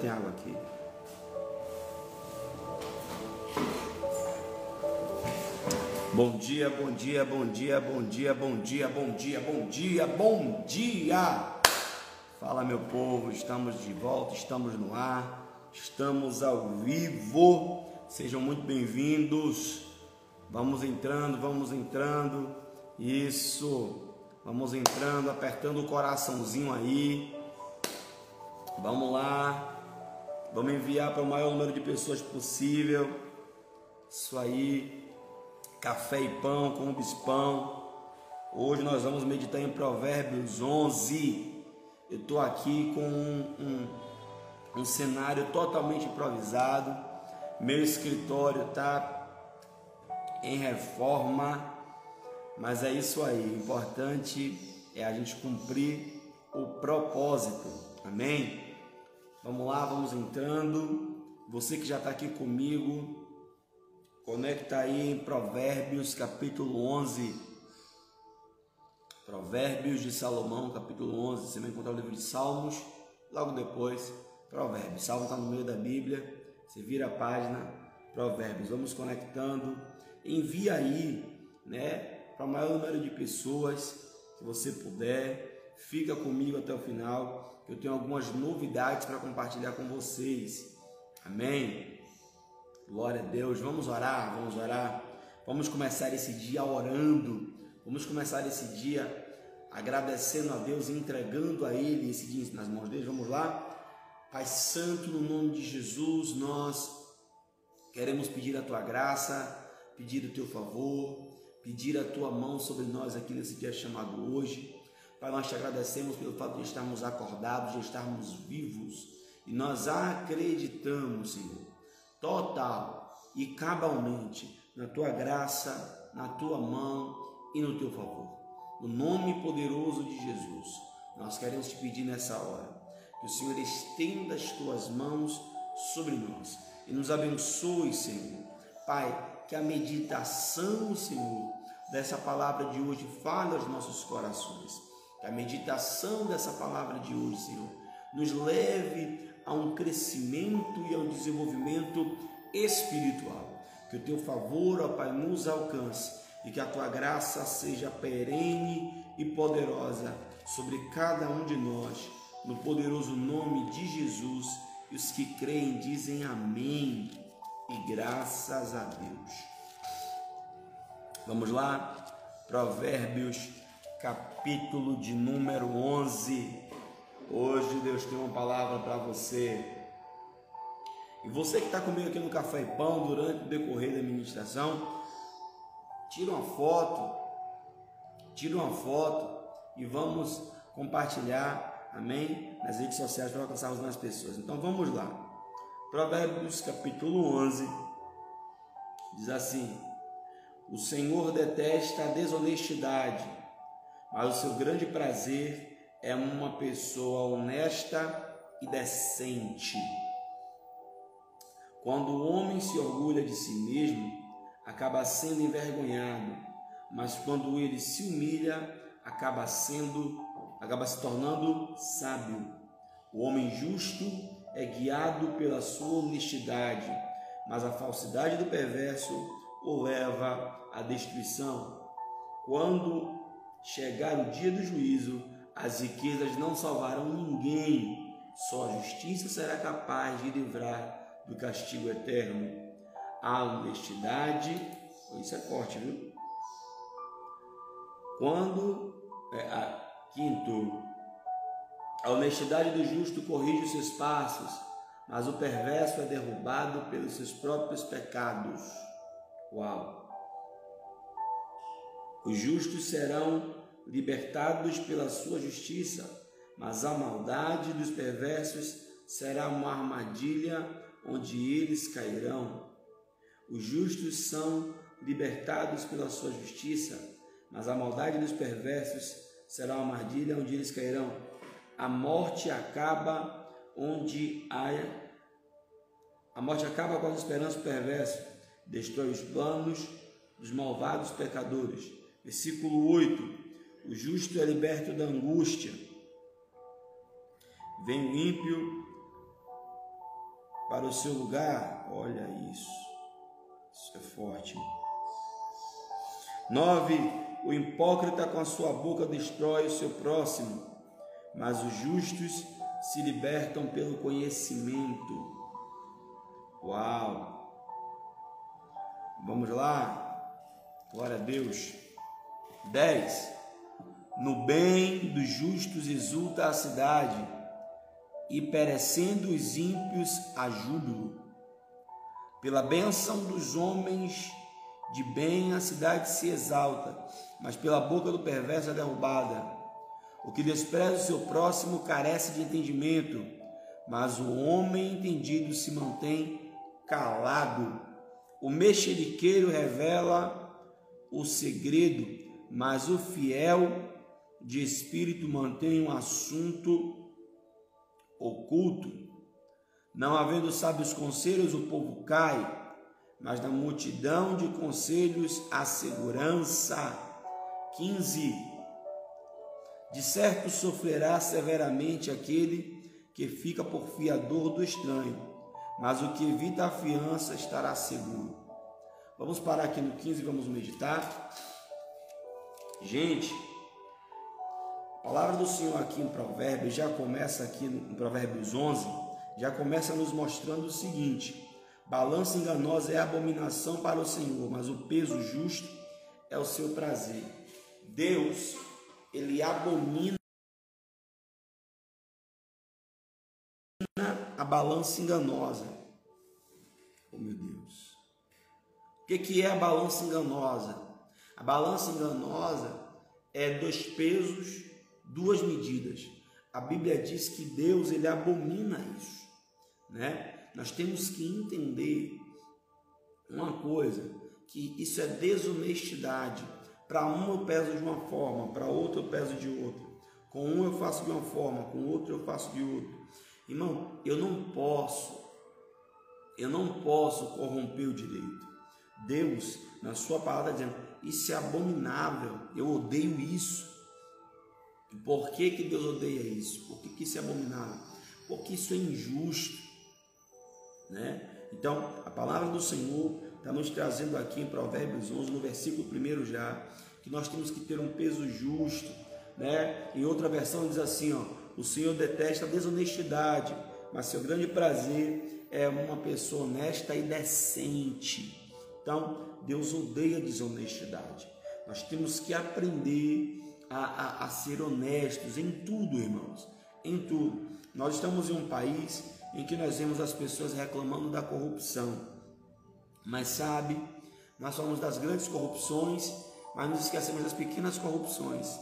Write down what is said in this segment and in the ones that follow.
Tem água aqui. Bom dia, bom dia, bom dia, bom dia, bom dia, bom dia, bom dia, bom dia. Fala meu povo, estamos de volta, estamos no ar, estamos ao vivo. Sejam muito bem-vindos. Vamos entrando, vamos entrando. Isso. Vamos entrando, apertando o coraçãozinho aí. Vamos lá. Vamos enviar para o maior número de pessoas possível. Isso aí. Café e pão com bispão. Hoje nós vamos meditar em Provérbios 11. Eu estou aqui com um, um, um cenário totalmente improvisado. Meu escritório está em reforma, mas é isso aí. O importante é a gente cumprir o propósito. Amém? Vamos lá, vamos entrando. Você que já está aqui comigo, conecta aí em Provérbios capítulo 11. Provérbios de Salomão, capítulo 11. Você vai encontrar o livro de Salmos, logo depois, Provérbios. Salmo está no meio da Bíblia. Você vira a página, Provérbios. Vamos conectando. Envia aí, né, para o maior número de pessoas que você puder. Fica comigo até o final. Eu tenho algumas novidades para compartilhar com vocês. Amém. Glória a Deus. Vamos orar, vamos orar. Vamos começar esse dia orando. Vamos começar esse dia agradecendo a Deus, entregando a Ele esse dia nas mãos dele. Vamos lá? Pai Santo, no nome de Jesus, nós queremos pedir a tua graça, pedir o teu favor, pedir a tua mão sobre nós aqui nesse dia chamado hoje. Pai, nós te agradecemos pelo fato de estarmos acordados, de estarmos vivos e nós acreditamos, Senhor, total e cabalmente na tua graça, na tua mão e no teu favor. No nome poderoso de Jesus, nós queremos te pedir nessa hora que o Senhor estenda as tuas mãos sobre nós e nos abençoe, Senhor. Pai, que a meditação, Senhor, dessa palavra de hoje fale aos nossos corações. A meditação dessa palavra de hoje, Senhor, nos leve a um crescimento e a um desenvolvimento espiritual. Que o teu favor, ó Pai, nos alcance e que a tua graça seja perene e poderosa sobre cada um de nós no poderoso nome de Jesus. E os que creem dizem amém e graças a Deus. Vamos lá, Provérbios, capítulo de número 11. Hoje Deus tem uma palavra para você. E você que está comigo aqui no Café e Pão durante o decorrer da ministração, tira uma foto, tira uma foto e vamos compartilhar amém? Nas redes sociais para alcançarmos mais pessoas. Então vamos lá. Provérbios capítulo 11 diz assim: O Senhor detesta a desonestidade, mas o seu grande prazer é uma pessoa honesta e decente. Quando o homem se orgulha de si mesmo, acaba sendo envergonhado, mas quando ele se humilha, acaba sendo acaba se tornando sábio. O homem justo é guiado pela sua honestidade, mas a falsidade do perverso o leva à destruição. Quando chegar o dia do juízo, as riquezas não salvarão ninguém, só a justiça será capaz de livrar do castigo eterno. A honestidade, isso é forte, viu? Quando é, a, Quinto, a honestidade do justo corrige os seus passos, mas o perverso é derrubado pelos seus próprios pecados. Uau! Os justos serão libertados pela sua justiça, mas a maldade dos perversos será uma armadilha onde eles cairão. Os justos são libertados pela sua justiça, mas a maldade dos perversos será uma armadilha onde eles cairão. A morte acaba onde há a morte acaba com as esperanças perversas, destrói os planos dos malvados pecadores. Versículo 8. O justo é liberto da angústia. Vem o ímpio para o seu lugar. Olha isso. Isso é forte. 9. O hipócrita com a sua boca destrói o seu próximo, mas os justos se libertam pelo conhecimento. Uau! Vamos lá. Glória a Deus. 10. No bem dos justos exulta a cidade, e perecendo os ímpios a júbilo. Pela bênção dos homens de bem a cidade se exalta, mas pela boca do perverso é derrubada. O que despreza o seu próximo carece de entendimento, mas o homem entendido se mantém calado. O mexeriqueiro revela o segredo, mas o fiel de espírito mantém um assunto oculto. Não havendo sábios conselhos, o povo cai, mas na multidão de conselhos a segurança. 15. De certo sofrerá severamente aquele que fica por fiador do estranho, mas o que evita a fiança estará seguro. Vamos parar aqui no 15 e vamos meditar. Gente, a palavra do Senhor aqui em Provérbios já começa aqui em Provérbios 11, já começa nos mostrando o seguinte: balança enganosa é abominação para o Senhor, mas o peso justo é o seu prazer. Deus, ele abomina a balança enganosa. Oh meu Deus. O que, é a balança enganosa? A balança enganosa é dois pesos, duas medidas. A Bíblia diz que Deus ele abomina isso, né? Nós temos que entender uma coisa, que isso é desonestidade. Para um eu peso de uma forma, para outro eu peso de outra. Com um eu faço de uma forma, com outro eu faço de outra. Irmão, eu não posso, eu não posso corromper o direito. Deus, na sua palavra, dizendo: Isso é abominável, eu odeio isso. E por que, que Deus odeia isso? Por que, que isso é abominável? Porque isso é injusto. Né? Então, a palavra do Senhor está nos trazendo aqui em Provérbios 11, no versículo 1 já, que nós temos que ter um peso justo. Né? Em outra versão diz assim: ó, o Senhor detesta a desonestidade, mas seu grande prazer é uma pessoa honesta e decente. Então, Deus odeia desonestidade. Nós temos que aprender a, a, a ser honestos em tudo, irmãos. Em tudo. Nós estamos em um país em que nós vemos as pessoas reclamando da corrupção. Mas sabe, nós falamos das grandes corrupções, mas nos esquecemos das pequenas corrupções.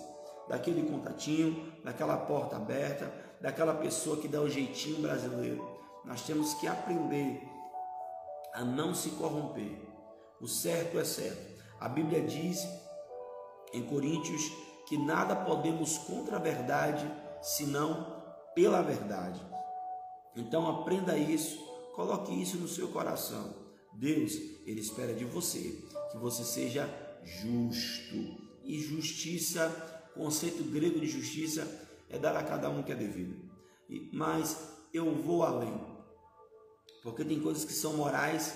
Daquele contatinho, daquela porta aberta, daquela pessoa que dá o jeitinho brasileiro. Nós temos que aprender a não se corromper. O certo é certo. A Bíblia diz em Coríntios que nada podemos contra a verdade senão pela verdade. Então aprenda isso, coloque isso no seu coração. Deus, ele espera de você que você seja justo. E justiça, conceito grego de justiça é dar a cada um que é devido. Mas eu vou além. Porque tem coisas que são morais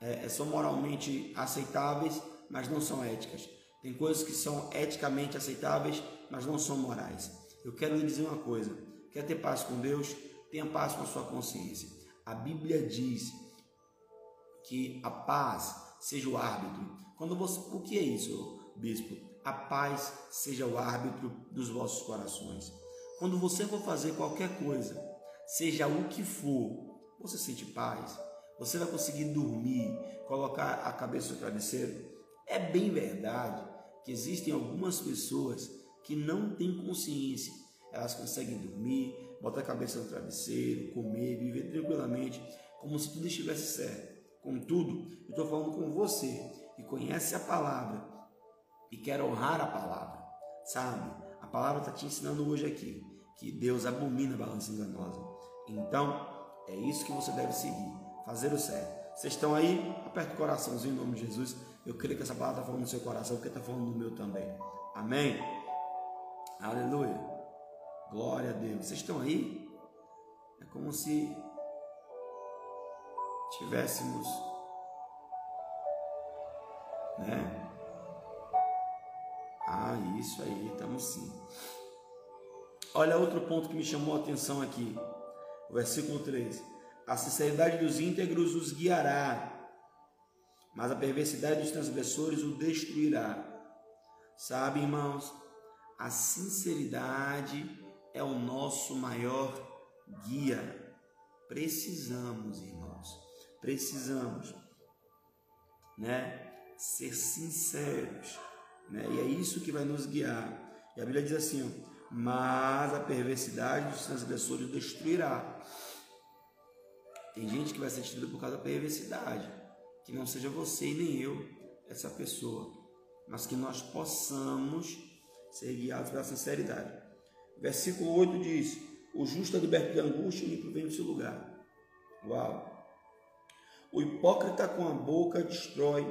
é, é, são moralmente aceitáveis, mas não são éticas. Tem coisas que são eticamente aceitáveis, mas não são morais. Eu quero lhe dizer uma coisa: quer ter paz com Deus? Tenha paz com a sua consciência. A Bíblia diz que a paz seja o árbitro. Quando você, o que é isso, bispo? A paz seja o árbitro dos vossos corações. Quando você for fazer qualquer coisa, seja o que for, você sente paz, você vai conseguir dormir, colocar a cabeça no travesseiro? É bem verdade que existem algumas pessoas que não têm consciência. Elas conseguem dormir, botar a cabeça no travesseiro, comer, viver tranquilamente, como se tudo estivesse certo. Contudo, eu estou falando com você que conhece a palavra e quer honrar a palavra, sabe? A palavra está te ensinando hoje aqui que Deus abomina a balança enganosa. Então, é isso que você deve seguir fazer o certo. Vocês estão aí? Aperta o coraçãozinho em nome de Jesus. Eu creio que essa palavra está falando no seu coração, porque está falando no meu também. Amém? Aleluia. Glória a Deus. Vocês estão aí? É como se tivéssemos, né? Ah, isso aí, estamos sim. Olha outro ponto que me chamou a atenção aqui, versículo 3. A sinceridade dos íntegros os guiará, mas a perversidade dos transgressores o destruirá. Sabe, irmãos, a sinceridade é o nosso maior guia. Precisamos, irmãos, precisamos, né, ser sinceros, né? E é isso que vai nos guiar. E a Bíblia diz assim, ó, mas a perversidade dos transgressores destruirá. Tem gente que vai ser destruída por causa da perversidade, que não seja você e nem eu essa pessoa, mas que nós possamos ser guiados pela sinceridade. Versículo 8 diz: O justo é liberto de angústia e vem do seu lugar. Uau! O hipócrita com a boca destrói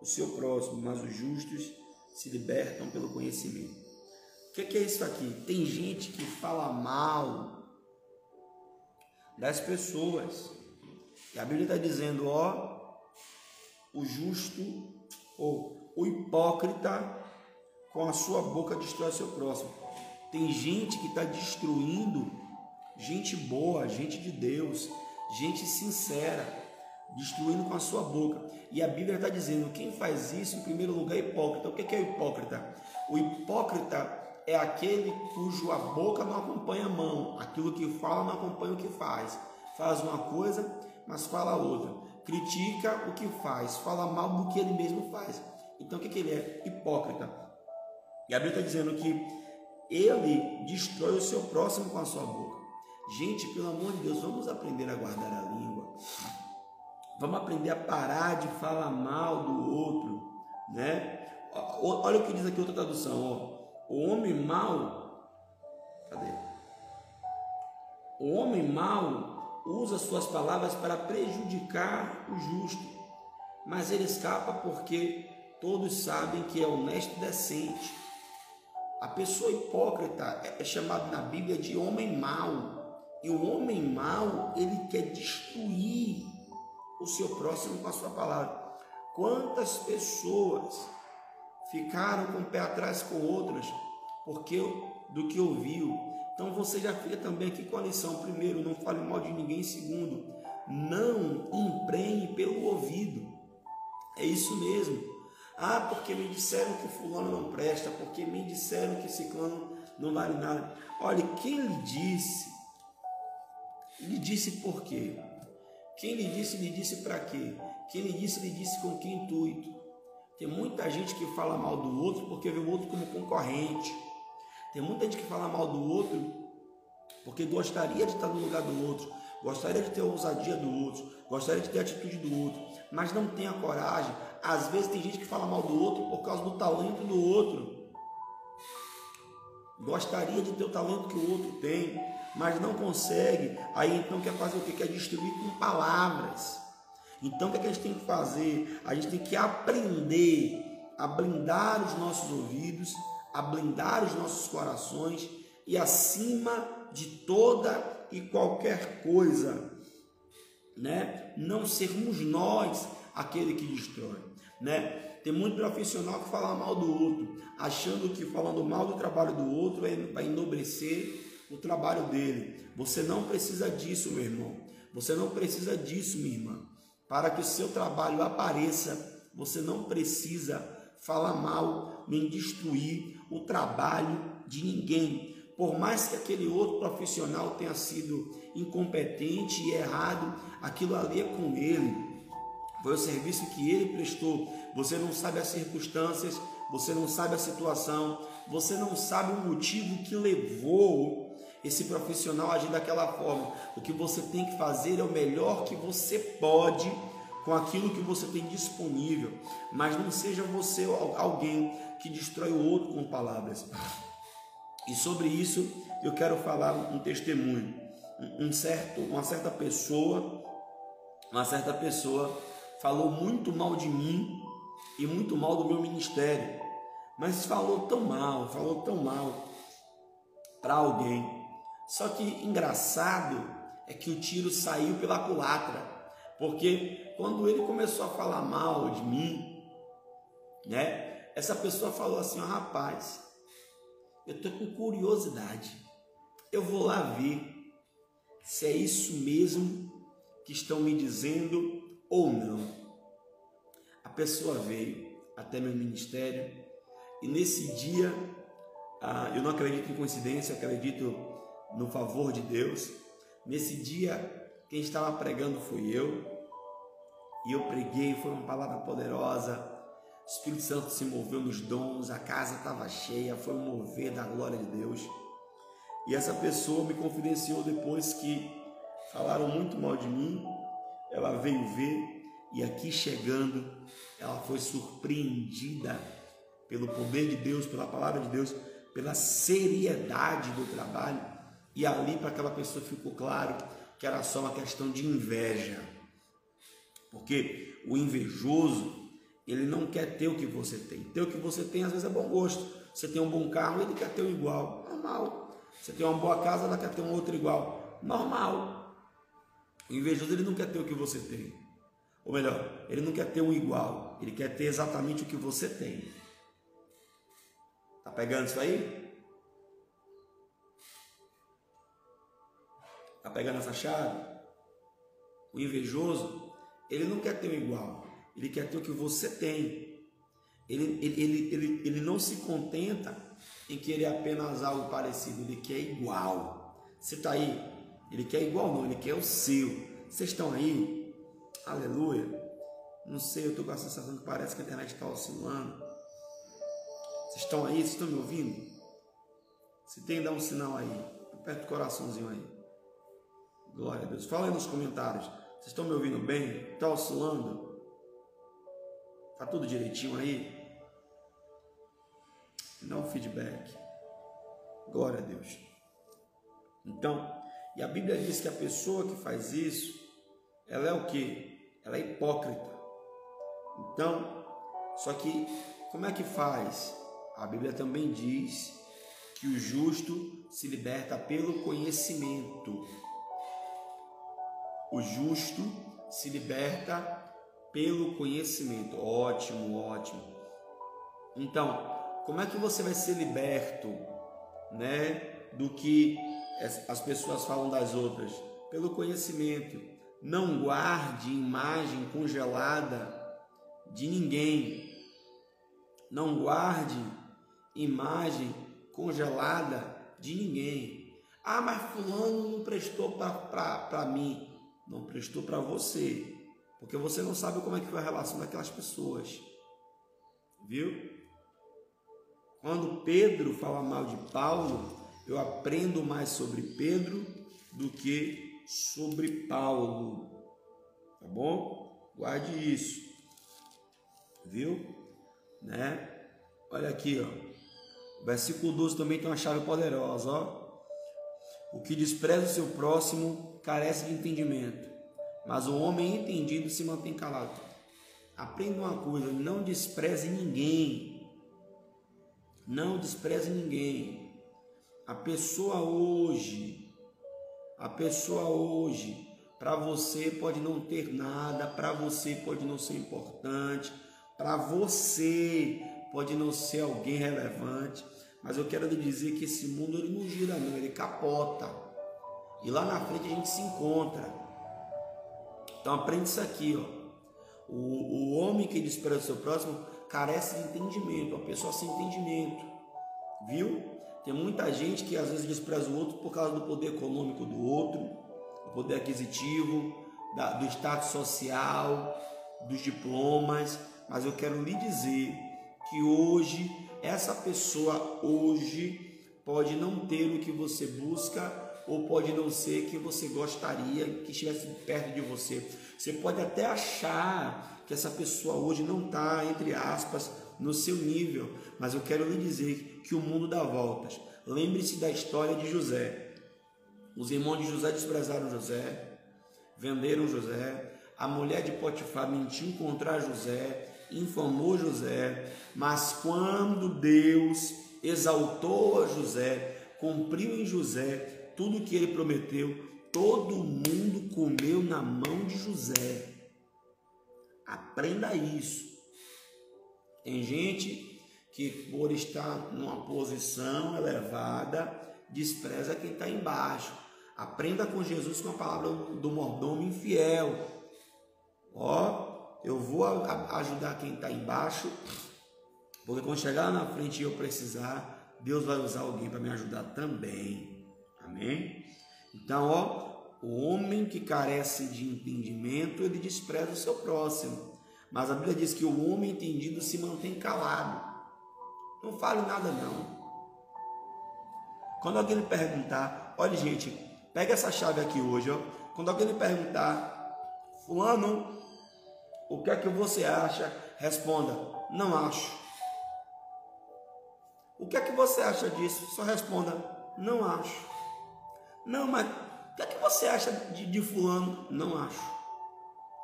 o seu próximo, mas os justos se libertam pelo conhecimento. O que, que é isso aqui? Tem gente que fala mal das pessoas. E a Bíblia está dizendo, ó, o justo ou o hipócrita com a sua boca destrói seu próximo. Tem gente que está destruindo gente boa, gente de Deus, gente sincera, destruindo com a sua boca. E a Bíblia está dizendo: quem faz isso, em primeiro lugar, é hipócrita. O que é hipócrita? O hipócrita é aquele cujo a boca não acompanha a mão, aquilo que fala não acompanha o que faz. Faz uma coisa, mas fala outra. Critica o que faz, fala mal do que ele mesmo faz. Então o que, que ele é? Hipócrita. E a Bíblia está dizendo que ele destrói o seu próximo com a sua boca. Gente, pelo amor de Deus, vamos aprender a guardar a língua. Vamos aprender a parar de falar mal do outro, né? Olha o que diz aqui outra tradução, ó. O homem mau, cadê? O homem mau usa suas palavras para prejudicar o justo, mas ele escapa porque todos sabem que é honesto e decente. A pessoa hipócrita é chamada na Bíblia de homem mau. E o homem mau, ele quer destruir o seu próximo com a sua palavra. Quantas pessoas ficaram com o pé atrás com outras porque do que ouviu? Então você já fica também aqui com a lição. Primeiro, não fale mal de ninguém. Segundo, não emprenhe pelo ouvido. É isso mesmo. Ah, porque me disseram que fulano não presta, porque me disseram que ciclano não vale nada. Olha, quem lhe disse? Lhe disse por quê? Quem lhe disse, lhe disse para quê? Quem lhe disse, lhe disse com que intuito? Tem muita gente que fala mal do outro porque vê o outro como concorrente. Tem muita gente que fala mal do outro porque gostaria de estar no lugar do outro, gostaria de ter a ousadia do outro, gostaria de ter a atitude do outro, mas não tem a coragem. Às vezes tem gente que fala mal do outro por causa do talento do outro. Gostaria de ter o talento que o outro tem, mas não consegue. Aí então quer fazer o que? Quer destruir com palavras. Então o que, é que a gente tem que fazer? A gente tem que aprender a blindar os nossos ouvidos, a blindar os nossos corações e acima de toda e qualquer coisa, né? Não sermos nós aquele que destrói, né? Tem muito profissional que fala mal do outro, achando que falando mal do trabalho do outro vai enobrecer o trabalho dele. Você não precisa disso, meu irmão. Você não precisa disso, minha irmã. Para que o seu trabalho apareça, você não precisa falar mal nem destruir o trabalho de ninguém. Por mais que aquele outro profissional tenha sido incompetente e errado, aquilo ali é com ele. Foi o serviço que ele prestou. Você não sabe as circunstâncias, você não sabe a situação, você não sabe o motivo que levou esse profissional agir daquela forma. O que você tem que fazer é o melhor que você pode com aquilo que você tem disponível, mas não seja você alguém que destrói o outro com palavras. E sobre isso eu quero falar um testemunho. Um certo, uma certa pessoa, uma certa pessoa falou muito mal de mim e muito mal do meu ministério, mas falou tão mal, falou tão mal para alguém só que engraçado é que o tiro saiu pela culatra, Porque quando ele começou a falar mal de mim, né? Essa pessoa falou assim: oh, rapaz, eu tô com curiosidade. Eu vou lá ver se é isso mesmo que estão me dizendo ou não. A pessoa veio até meu ministério e nesse dia ah, eu não acredito em coincidência, eu acredito no favor de Deus. Nesse dia quem estava pregando fui eu. E eu preguei, foi uma palavra poderosa. O Espírito Santo se moveu nos dons, a casa estava cheia, foi um mover da glória de Deus. E essa pessoa me confidenciou depois que falaram muito mal de mim. Ela veio ver e aqui chegando, ela foi surpreendida pelo poder de Deus, pela palavra de Deus, pela seriedade do trabalho. E ali para aquela pessoa ficou claro que era só uma questão de inveja. Porque o invejoso, ele não quer ter o que você tem. Ter o que você tem às vezes é bom gosto. Você tem um bom carro, ele quer ter um igual. Normal. Você tem uma boa casa, ela quer ter um outro igual. Normal. O invejoso, ele não quer ter o que você tem. Ou melhor, ele não quer ter um igual. Ele quer ter exatamente o que você tem. Tá pegando isso aí? Está pegando essa chave? O invejoso, ele não quer ter o igual, ele quer ter o que você tem. Ele, ele, ele, ele, ele não se contenta em querer apenas algo parecido, ele quer igual. Você está aí? Ele quer igual, não, ele quer o seu. Vocês estão aí? Aleluia. Não sei, eu estou com a sensação que parece que a internet está oscilando. Vocês estão aí? Vocês estão me ouvindo? Se tem, dá um sinal aí. Aperta o coraçãozinho aí. Glória a Deus. Fala aí nos comentários. Vocês estão me ouvindo bem? Está oscilando? Está tudo direitinho aí? Dá um feedback. Glória a Deus. Então, e a Bíblia diz que a pessoa que faz isso, ela é o que? Ela é hipócrita. Então, só que como é que faz? A Bíblia também diz que o justo se liberta pelo conhecimento. O justo se liberta pelo conhecimento. Ótimo, ótimo. Então, como é que você vai ser liberto, né, do que as pessoas falam das outras? Pelo conhecimento. Não guarde imagem congelada de ninguém. Não guarde imagem congelada de ninguém. Ah, mas fulano não prestou para mim não prestou para você, porque você não sabe como é que foi a relação daquelas pessoas. Viu? Quando Pedro fala mal de Paulo, eu aprendo mais sobre Pedro do que sobre Paulo. Tá bom? Guarde isso. Viu? Né? Olha aqui, ó. Versículo 12 também tem uma chave poderosa, ó. O que despreza o seu próximo carece de entendimento, mas o homem entendido se mantém calado. Aprenda uma coisa: não despreze ninguém. Não despreze ninguém. A pessoa hoje, a pessoa hoje, para você pode não ter nada, para você pode não ser importante, para você pode não ser alguém relevante, mas eu quero lhe dizer que esse mundo ele não gira não, ele capota. E lá na frente a gente se encontra. Então aprende isso aqui, ó. O, o homem que despreza o seu próximo carece de entendimento, uma pessoa sem entendimento. Viu? Tem muita gente que às vezes despreza o outro por causa do poder econômico do outro, do poder aquisitivo, da, do status social, dos diplomas. Mas eu quero lhe dizer que hoje essa pessoa hoje pode não ter o que você busca ou pode não ser que você gostaria que estivesse perto de você. Você pode até achar que essa pessoa hoje não está, entre aspas, no seu nível, mas eu quero lhe dizer que o mundo dá voltas. Lembre-se da história de José. Os irmãos de José desprezaram José, venderam José, a mulher de Potifar mentiu contra José, infamou José, mas quando Deus exaltou a José, cumpriu em José tudo que ele prometeu, todo mundo comeu na mão de José. Aprenda isso. Tem gente que, por estar numa posição elevada, despreza quem está embaixo. Aprenda com Jesus com a palavra do mordomo infiel. Ó, eu vou ajudar quem está embaixo, porque quando chegar na frente e eu precisar, Deus vai usar alguém para me ajudar também. Amém? Então, ó, o homem que carece de entendimento, ele despreza o seu próximo. Mas a Bíblia diz que o homem entendido se mantém calado. Não fale nada não. Quando alguém lhe perguntar, olha gente, pega essa chave aqui hoje, ó. Quando alguém lhe perguntar, fulano, o que é que você acha? Responda, não acho. O que é que você acha disso? Só responda, não acho. Não, mas o que é que você acha de, de fulano? Não acho.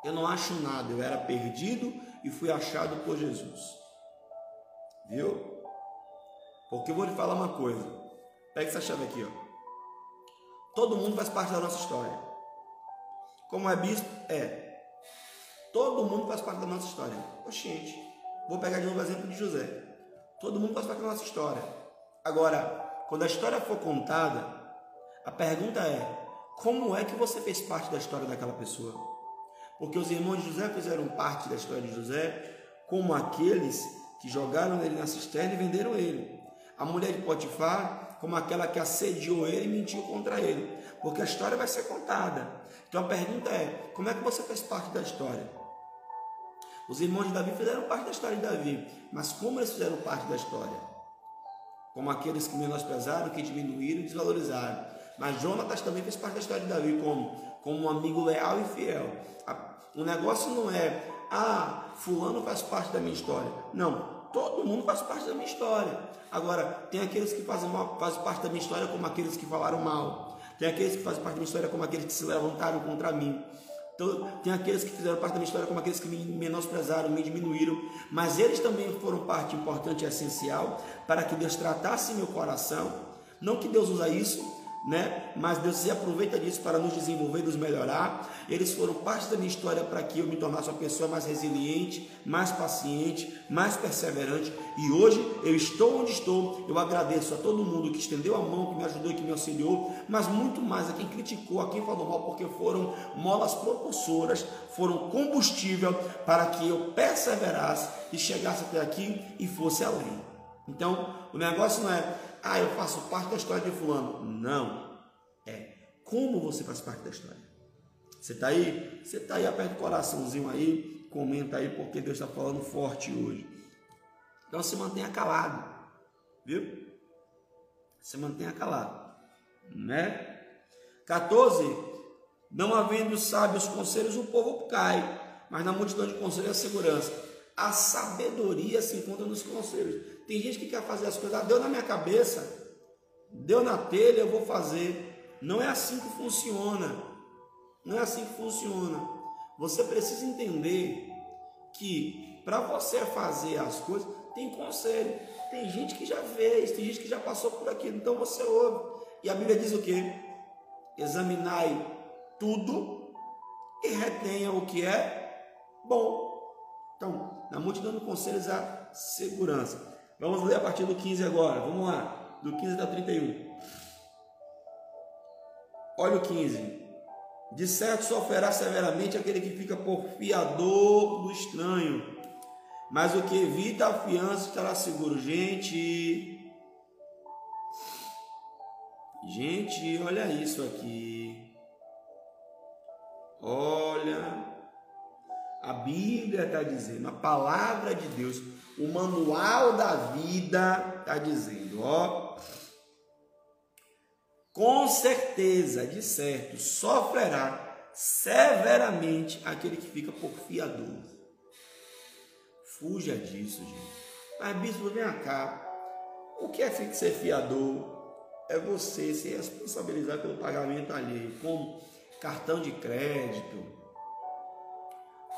Eu não acho nada, eu era perdido e fui achado por Jesus. Viu? Porque eu vou lhe falar uma coisa. Pega essa chave aqui, ó. Todo mundo faz parte da nossa história. Como é bispo? É. Todo mundo faz parte da nossa história. Oxente, vou pegar de novo o exemplo de José. Todo mundo faz parte da nossa história. Agora, quando a história for contada, a pergunta é: como é que você fez parte da história daquela pessoa? Porque os irmãos de José fizeram parte da história de José, como aqueles que jogaram ele na cisterna e venderam ele. A mulher de Potifar, como aquela que assediou ele e mentiu contra ele. Porque a história vai ser contada. Então a pergunta é: como é que você fez parte da história? Os irmãos de Davi fizeram parte da história de Davi, mas como eles fizeram parte da história? Como aqueles que menosprezaram, que diminuíram e desvalorizaram. Mas Jonatas também fez parte da história de Davi, como, como um amigo leal e fiel. O negócio não é, ah, fulano faz parte da minha história. Não, todo mundo faz parte da minha história. Agora, tem aqueles que fazem, mal, fazem parte da minha história como aqueles que falaram mal. Tem aqueles que fazem parte da minha história como aqueles que se levantaram contra mim. Então, tem aqueles que fizeram parte da minha história como aqueles que me menosprezaram, me diminuíram. Mas eles também foram parte importante e essencial para que Deus tratasse meu coração. Não que Deus usa isso né? Mas Deus se aproveita disso para nos desenvolver, nos melhorar. Eles foram parte da minha história para que eu me tornasse uma pessoa mais resiliente, mais paciente, mais perseverante. E hoje eu estou onde estou. Eu agradeço a todo mundo que estendeu a mão, que me ajudou, que me auxiliou, mas muito mais a quem criticou, a quem falou mal, porque foram molas propulsoras, foram combustível para que eu perseverasse e chegasse até aqui e fosse além. Então, o negócio não é ah, eu faço parte da história de fulano. Não. É como você faz parte da história. Você está aí? Você está aí, aperta o coraçãozinho aí, comenta aí, porque Deus está falando forte hoje. Então se mantenha calado, viu? Se mantenha calado, né? 14. Não havendo sábios conselhos, o povo cai, mas na multidão de conselhos a segurança. A sabedoria se encontra nos conselhos. Tem gente que quer fazer as coisas, ah, deu na minha cabeça, deu na telha, eu vou fazer. Não é assim que funciona. Não é assim que funciona. Você precisa entender que para você fazer as coisas, tem conselho. Tem gente que já fez, tem gente que já passou por aquilo, então você ouve. E a Bíblia diz o que? Examinai tudo e retenha o que é bom. Então, na multidão de conselhos há segurança. Vamos ler a partir do 15 agora. Vamos lá. Do 15 até o 31. Olha o 15. De certo sofrerá severamente aquele que fica por fiador do estranho. Mas o que evita a fiança estará seguro. Gente. Gente, olha isso aqui. Olha. A Bíblia está dizendo, a palavra de Deus o manual da vida está dizendo, ó, com certeza, de certo, sofrerá severamente aquele que fica por fiador. Fuja disso, gente. Mas, bispo, vem cá. O que é ser fiador? É você se responsabilizar pelo pagamento alheio, com cartão de crédito,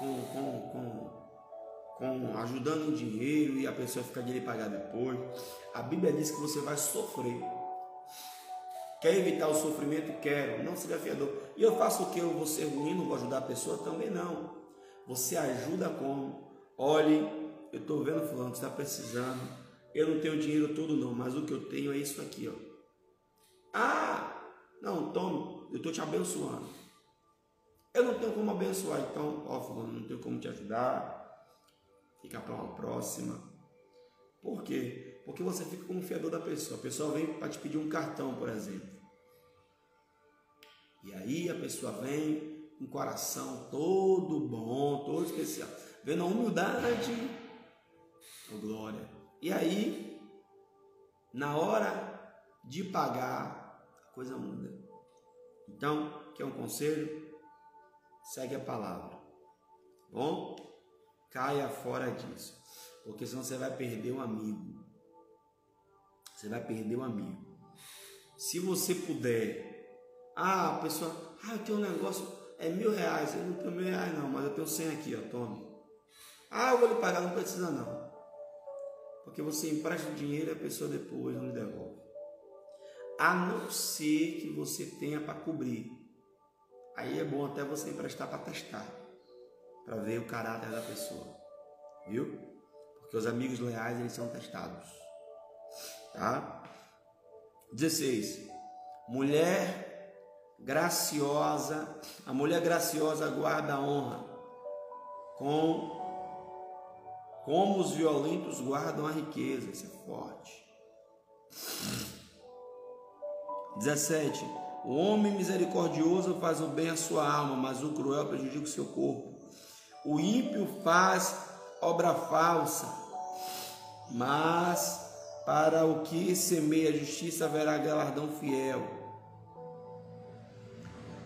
com, com, com com ajudando o dinheiro e a pessoa fica de lhe pagar depois. A Bíblia diz que você vai sofrer. Quer evitar o sofrimento? Quero. Não seja fiador. E eu faço o que? Eu vou ser ruim, não vou ajudar a pessoa? Também não. Você ajuda como? Olhe, eu estou vendo fulano está precisando. Eu não tenho dinheiro todo não, mas o que eu tenho é isso aqui, ó. Ah, não, tome, eu estou te abençoando. Eu não tenho como abençoar, então, ó, fulano, não tenho como te ajudar. Fica para uma próxima. Por quê? Porque você fica como fiador da pessoa. A pessoa vem para te pedir um cartão, por exemplo. E aí a pessoa vem com um coração todo bom, todo especial. Vendo a humildade, oh, glória. E aí, na hora de pagar, a coisa muda. Então, quer um conselho? Segue a palavra. Bom? Caia fora disso. Porque senão você vai perder um amigo. Você vai perder um amigo. Se você puder, ah, a pessoa, ah, eu tenho um negócio, é mil reais, eu não tenho mil reais não, mas eu tenho cem aqui, ó, tome. Ah, eu vou lhe pagar, não precisa não. Porque você empresta o dinheiro e a pessoa depois não lhe devolve. A não ser que você tenha para cobrir. Aí é bom até você emprestar para testar, para ver o caráter da pessoa. Viu? Porque os amigos leais eles são testados. Tá? 16. Mulher graciosa, a mulher graciosa guarda a honra, com como os violentos guardam a riqueza, isso é forte. 17. O homem misericordioso faz o bem à sua alma, mas o cruel prejudica o seu corpo. O ímpio faz obra falsa, mas para o que semeia a justiça haverá galardão fiel.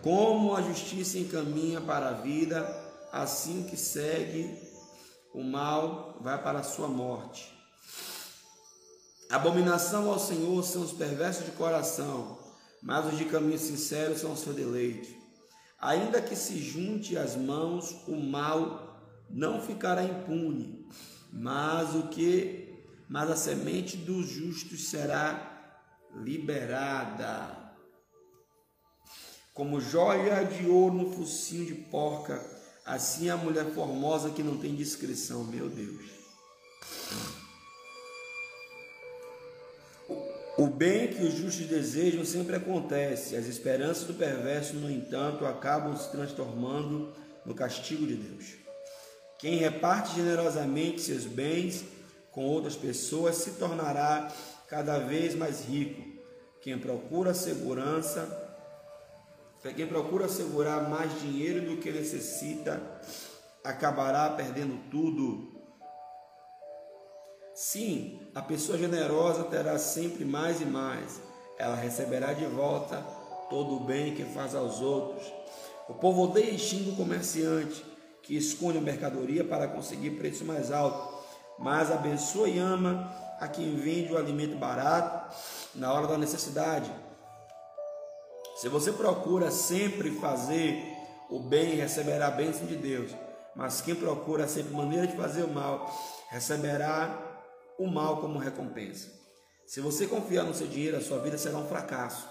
Como a justiça encaminha para a vida, assim que segue o mal vai para a sua morte. Abominação ao Senhor são os perversos de coração, mas os de caminho sincero são o seu deleite. Ainda que se junte as mãos, o mal não ficará impune, mas o que mas a semente dos justos será liberada. Como joia de ouro no focinho de porca, assim a mulher formosa que não tem discrição, meu Deus. O bem que os justos desejam sempre acontece, as esperanças do perverso, no entanto, acabam se transformando no castigo de Deus. Quem reparte generosamente seus bens com outras pessoas se tornará cada vez mais rico. Quem procura segurança, quem procura assegurar mais dinheiro do que necessita, acabará perdendo tudo. Sim, a pessoa generosa terá sempre mais e mais. Ela receberá de volta todo o bem que faz aos outros. O povo odeia e xinga o comerciante que esconde a mercadoria para conseguir preço mais alto, mas abençoa e ama a quem vende o alimento barato na hora da necessidade. Se você procura sempre fazer o bem, receberá a bênção de Deus. Mas quem procura sempre maneira de fazer o mal, receberá o mal como recompensa. Se você confiar no seu dinheiro, a sua vida será um fracasso.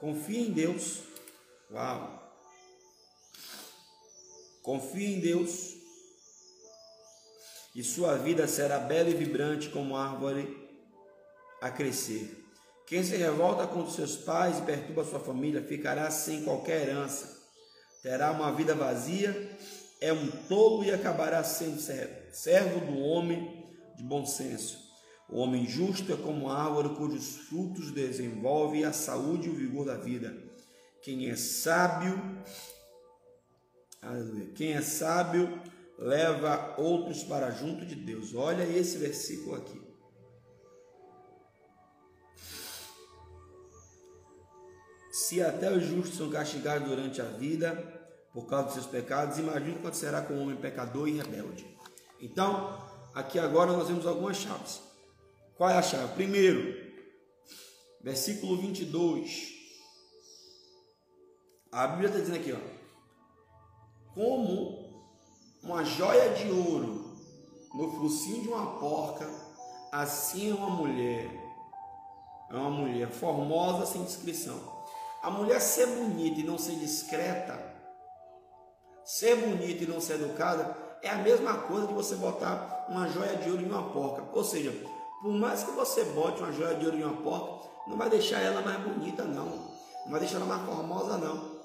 Confie em Deus. Uau! Confie em Deus e sua vida será bela e vibrante como árvore a crescer. Quem se revolta contra seus pais e perturba sua família ficará sem qualquer herança, terá uma vida vazia, é um tolo e acabará sendo servo do homem de bom senso. O homem justo é como árvore cujos frutos desenvolvem a saúde e o vigor da vida. Quem é sábio. Quem é sábio leva outros para junto de Deus. Olha esse versículo aqui. Se até os justos são castigados durante a vida por causa dos seus pecados, imagine quanto será com um homem pecador e rebelde. Então, aqui agora nós temos algumas chaves. Qual é a chave? Primeiro, versículo 22. A Bíblia está dizendo aqui, ó como uma joia de ouro no focinho de uma porca, assim é uma mulher. É uma mulher formosa sem descrição. A mulher ser bonita e não ser discreta Ser bonita e não ser educada é a mesma coisa de você botar uma joia de ouro em uma porca. Ou seja, por mais que você bote uma joia de ouro em uma porca, não vai deixar ela mais bonita, não. Não vai deixar ela mais formosa, não.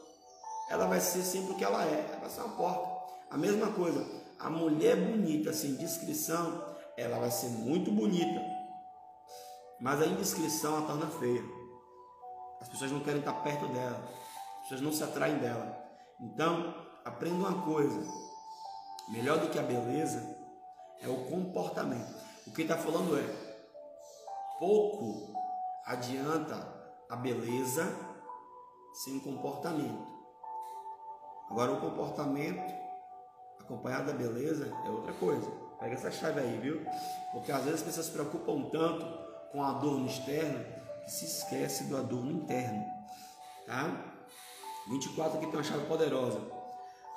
Ela vai ser sempre o que ela é. Ela vai ser uma porca. A mesma coisa. A mulher bonita, sem discrição, ela vai ser muito bonita. Mas a indiscrição a torna feia. As pessoas não querem estar perto dela. As pessoas não se atraem dela. Então, aprenda uma coisa. Melhor do que a beleza é o comportamento. O que está falando é pouco adianta a beleza sem comportamento. Agora o comportamento acompanhado da beleza é outra coisa. Pega essa chave aí, viu? Porque às vezes as pessoas se preocupam tanto com a dor no externo que se esquece do adorno interno. Tá? 24 aqui tem uma chave poderosa.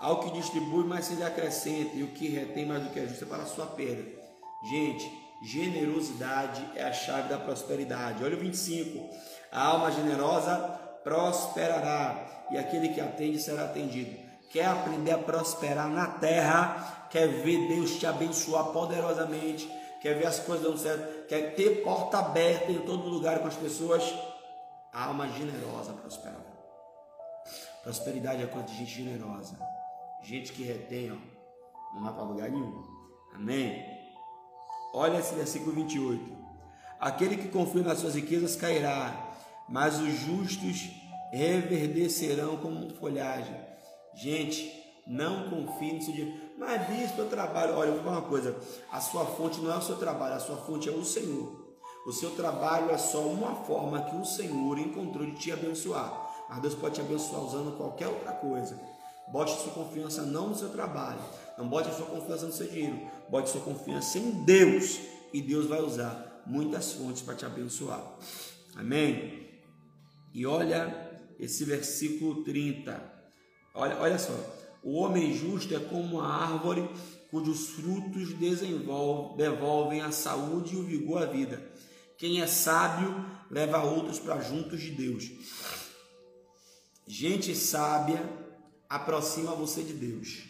Ao que distribui, mais se lhe acrescenta, e o que retém mais do que justo é para a sua perda. Gente, generosidade é a chave da prosperidade. Olha o 25. A alma generosa prosperará, e aquele que atende será atendido. Quer aprender a prosperar na terra? Quer ver Deus te abençoar poderosamente? Quer ver as coisas dando certo? Quer ter porta aberta em todo lugar com as pessoas? A alma generosa prosperará. Prosperidade é coisa de gente generosa. Gente que retém, ó, não vai para lugar nenhum. Amém? Olha esse versículo 28. Aquele que confia nas suas riquezas cairá, mas os justos reverdecerão como folhagem. Gente, não confie no seu dinheiro. Mas bispo, eu trabalho. Olha, eu vou falar uma coisa. A sua fonte não é o seu trabalho, a sua fonte é o Senhor. O seu trabalho é só uma forma que o Senhor encontrou de te abençoar. Mas Deus pode te abençoar usando qualquer outra coisa. Bote sua confiança não no seu trabalho, não bote sua confiança no seu dinheiro, bote sua confiança em Deus e Deus vai usar muitas fontes para te abençoar. Amém? E olha esse versículo 30. Olha, olha só. O homem justo é como uma árvore cujos frutos devolvem a saúde e o vigor à vida. Quem é sábio leva outros para juntos de Deus. Gente sábia aproxima você de Deus.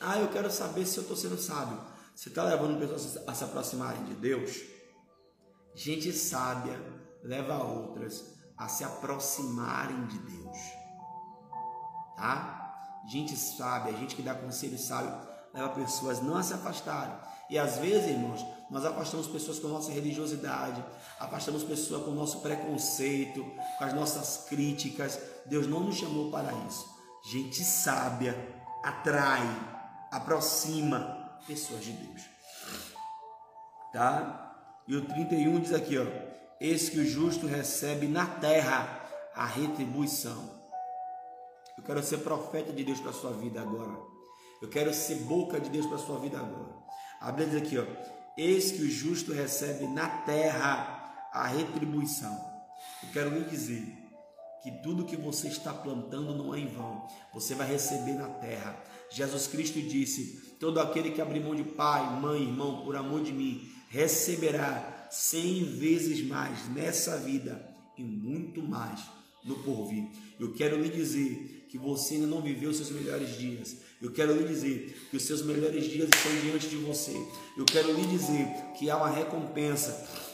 Ah, eu quero saber se eu estou sendo sábio. Você está levando pessoas a se aproximarem de Deus? Gente sábia leva outras a se aproximarem de Deus. Tá? Gente sábia, gente que dá conselho sábio, leva pessoas não a se afastarem. E às vezes, irmãos, nós afastamos pessoas com nossa religiosidade, afastamos pessoas com nosso preconceito, com as nossas críticas. Deus não nos chamou para isso. Gente sábia atrai, aproxima pessoas de Deus. Tá? E o 31 diz aqui, ó: Eis que o justo recebe na terra a retribuição. Eu quero ser profeta de Deus para sua vida agora. Eu quero ser boca de Deus para sua vida agora. A Bíblia diz aqui, ó: Eis que o justo recebe na terra a retribuição. Eu quero lhe dizer que tudo que você está plantando não é em vão, você vai receber na terra. Jesus Cristo disse: Todo aquele que abrir mão de pai, mãe, irmão, por amor de mim, receberá cem vezes mais nessa vida e muito mais no porvir. Eu quero lhe dizer que você ainda não viveu seus melhores dias. Eu quero lhe dizer que os seus melhores dias estão diante de você. Eu quero lhe dizer que há uma recompensa.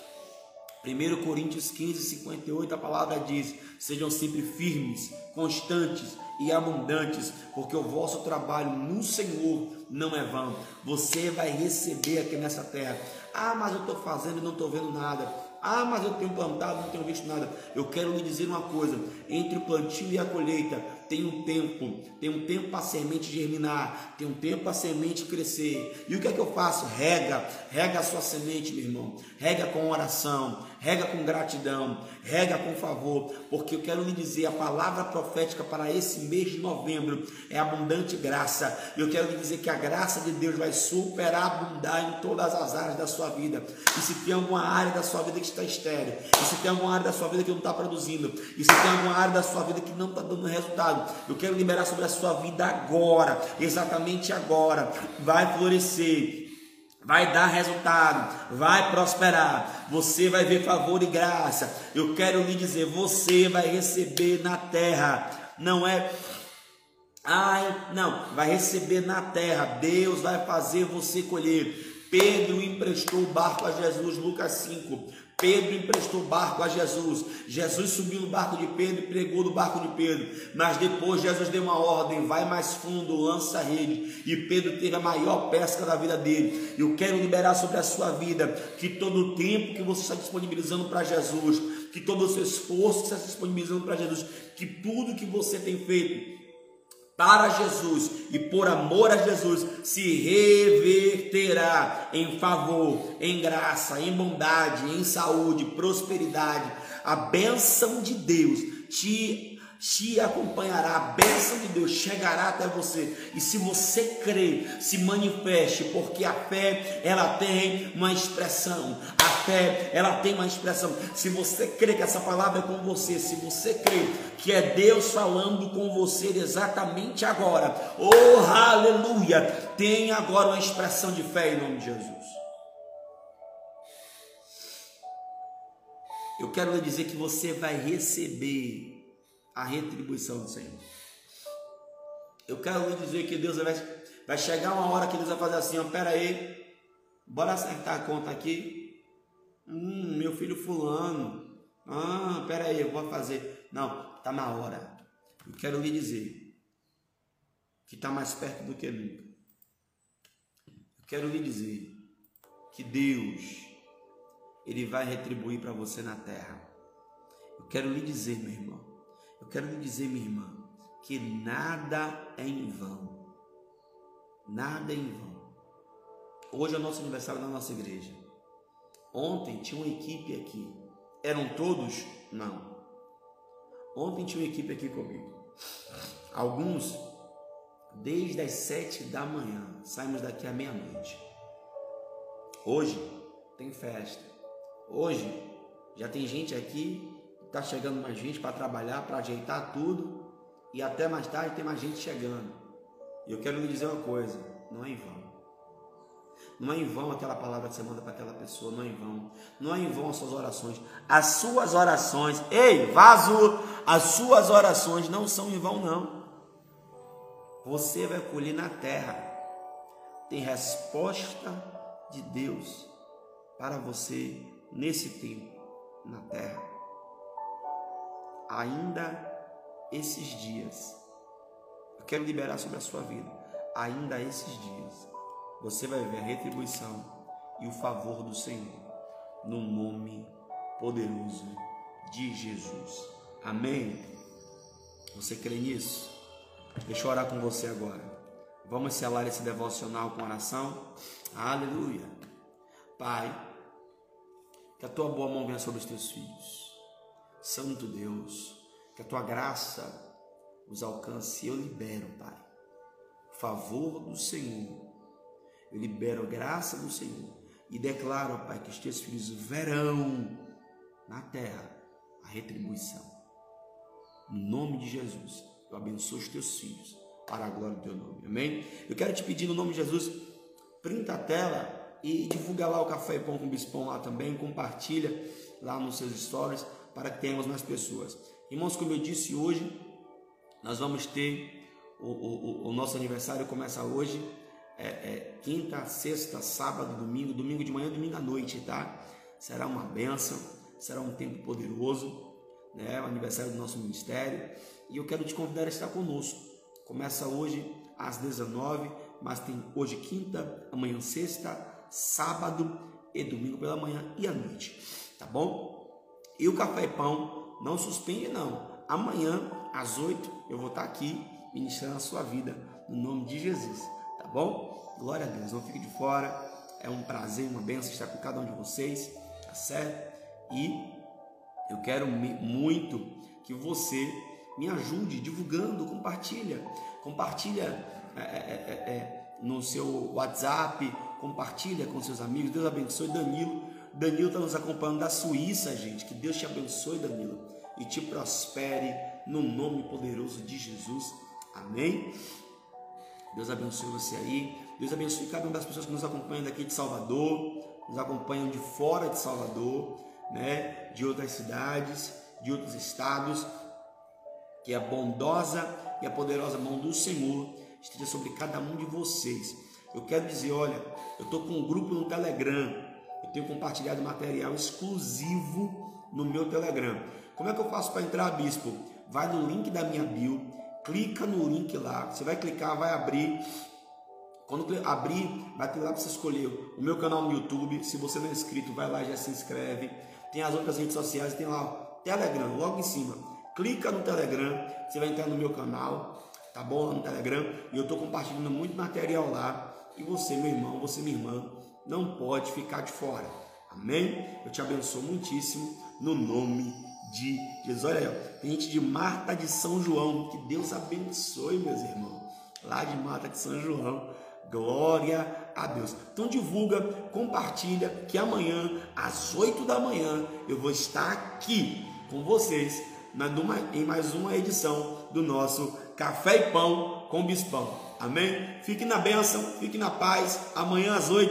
1 Coríntios 15, 58, a palavra diz: Sejam sempre firmes, constantes e abundantes, porque o vosso trabalho no Senhor não é vão. Você vai receber aqui nessa terra. Ah, mas eu estou fazendo e não estou vendo nada. Ah, mas eu tenho plantado, não tenho visto nada. Eu quero lhe dizer uma coisa: entre o plantio e a colheita, tem um tempo, tem um tempo para a semente germinar, tem um tempo para a semente crescer. E o que é que eu faço? Rega, rega a sua semente, meu irmão. Rega com oração, rega com gratidão, rega com favor, porque eu quero lhe dizer a palavra profética para esse mês de novembro é abundante graça. Eu quero lhe dizer que a graça de Deus vai superabundar em todas as áreas da sua vida. E se tem alguma área da sua vida que está estéreo, e se tem alguma área da sua vida que não está produzindo, e se tem alguma área da sua vida que não está dando resultado, eu quero liberar sobre a sua vida agora, exatamente agora. Vai florescer, vai dar resultado, vai prosperar, você vai ver favor e graça. Eu quero lhe dizer, você vai receber na terra, não é Ai, não, vai receber na terra. Deus vai fazer você colher. Pedro emprestou o barco a Jesus, Lucas 5. Pedro emprestou barco a Jesus. Jesus subiu no barco de Pedro e pregou no barco de Pedro. Mas depois Jesus deu uma ordem: vai mais fundo, lança a rede. E Pedro teve a maior pesca da vida dele. Eu quero liberar sobre a sua vida que todo o tempo que você está disponibilizando para Jesus, que todo o seu esforço que você está disponibilizando para Jesus, que tudo que você tem feito para Jesus e por amor a Jesus se reverterá em favor, em graça, em bondade, em saúde, prosperidade. A bênção de Deus te te acompanhará, a bênção de Deus chegará até você. E se você crer, se manifeste, porque a fé, ela tem uma expressão. A fé, ela tem uma expressão. Se você crê que essa palavra é com você, se você crê que é Deus falando com você exatamente agora, oh aleluia, tem agora uma expressão de fé em nome de Jesus. Eu quero lhe dizer que você vai receber a retribuição do Senhor. Eu quero lhe dizer que Deus vai, vai chegar uma hora que Deus vai fazer assim, ó, pera aí, bora acertar a conta aqui. Hum, meu filho fulano. Ah, pera aí, eu vou fazer. Não, tá na hora. Eu quero lhe dizer que está mais perto do que nunca. Eu quero lhe dizer que Deus ele vai retribuir para você na terra. Eu quero lhe dizer, meu irmão, eu quero lhe dizer, minha irmã, que nada é em vão. Nada é em vão. Hoje é o nosso aniversário da nossa igreja. Ontem tinha uma equipe aqui. Eram todos? Não. Ontem tinha uma equipe aqui comigo. Alguns, desde as sete da manhã, saímos daqui à meia-noite. Hoje tem festa. Hoje já tem gente aqui Está chegando mais gente para trabalhar, para ajeitar tudo. E até mais tarde tem mais gente chegando. E eu quero lhe dizer uma coisa: não é em vão. Não é em vão aquela palavra que você manda para aquela pessoa, não é em vão. Não é em vão as suas orações. As suas orações, ei, vaso, as suas orações não são em vão, não. Você vai colher na terra. Tem resposta de Deus para você nesse tempo na terra ainda esses dias. Eu quero liberar sobre a sua vida. Ainda esses dias, você vai ver a retribuição e o favor do Senhor no nome poderoso de Jesus. Amém. Você crê nisso? Deixa eu orar com você agora. Vamos selar esse devocional com oração. Aleluia. Pai, que a tua boa mão venha sobre os teus filhos. Santo Deus, que a tua graça os alcance. Eu libero, Pai, favor do Senhor. Eu libero a graça do Senhor e declaro, Pai, que os teus filhos verão na terra a retribuição. No nome de Jesus, eu abençoo os teus filhos para a glória do teu nome. Amém? Eu quero te pedir no nome de Jesus, printa a tela e divulga lá o café e pão com bispão lá também, compartilha lá nos seus stories para que tenhamos mais pessoas. Irmãos, como eu disse hoje, nós vamos ter o, o, o nosso aniversário começa hoje, é, é, quinta, sexta, sábado, domingo, domingo de manhã, domingo à noite, tá? Será uma benção, será um tempo poderoso, né? O aniversário do nosso ministério e eu quero te convidar a estar conosco. Começa hoje às 19, mas tem hoje quinta, amanhã sexta, sábado e domingo pela manhã e à noite, tá bom? E o café e pão não suspende não. Amanhã às 8 eu vou estar aqui ministrando a sua vida no nome de Jesus, tá bom? Glória a Deus, não fique de fora. É um prazer, uma bênção estar com cada um de vocês, tá certo? E eu quero muito que você me ajude divulgando, compartilha, compartilha é, é, é, é no seu WhatsApp, compartilha com seus amigos. Deus abençoe Danilo Danilo está nos acompanhando da Suíça, gente. Que Deus te abençoe, Danilo, e te prospere no nome poderoso de Jesus. Amém? Deus abençoe você aí. Deus abençoe cada uma das pessoas que nos acompanham daqui de Salvador, nos acompanham de fora de Salvador, né? De outras cidades, de outros estados. que a bondosa e a poderosa mão do Senhor esteja sobre cada um de vocês. Eu quero dizer, olha, eu estou com um grupo no Telegram, tenho compartilhado material exclusivo no meu Telegram. Como é que eu faço para entrar, bispo? Vai no link da minha bio, clica no link lá, você vai clicar, vai abrir. Quando abrir, vai ter lá para você escolher o meu canal no YouTube. Se você não é inscrito, vai lá e já se inscreve. Tem as outras redes sociais, tem lá o Telegram, logo em cima. Clica no Telegram, você vai entrar no meu canal, tá bom? Lá no Telegram. E eu estou compartilhando muito material lá. E você, meu irmão, você, minha irmã, não pode ficar de fora. Amém? Eu te abençoo muitíssimo no nome de Jesus. Olha aí, tem gente de Marta de São João. Que Deus abençoe, meus irmãos. Lá de Marta de São João. Glória a Deus. Então divulga, compartilha que amanhã às 8 da manhã eu vou estar aqui com vocês na, numa, em mais uma edição do nosso Café e Pão com Bispão. Amém? Fique na bênção, fique na paz. Amanhã às 8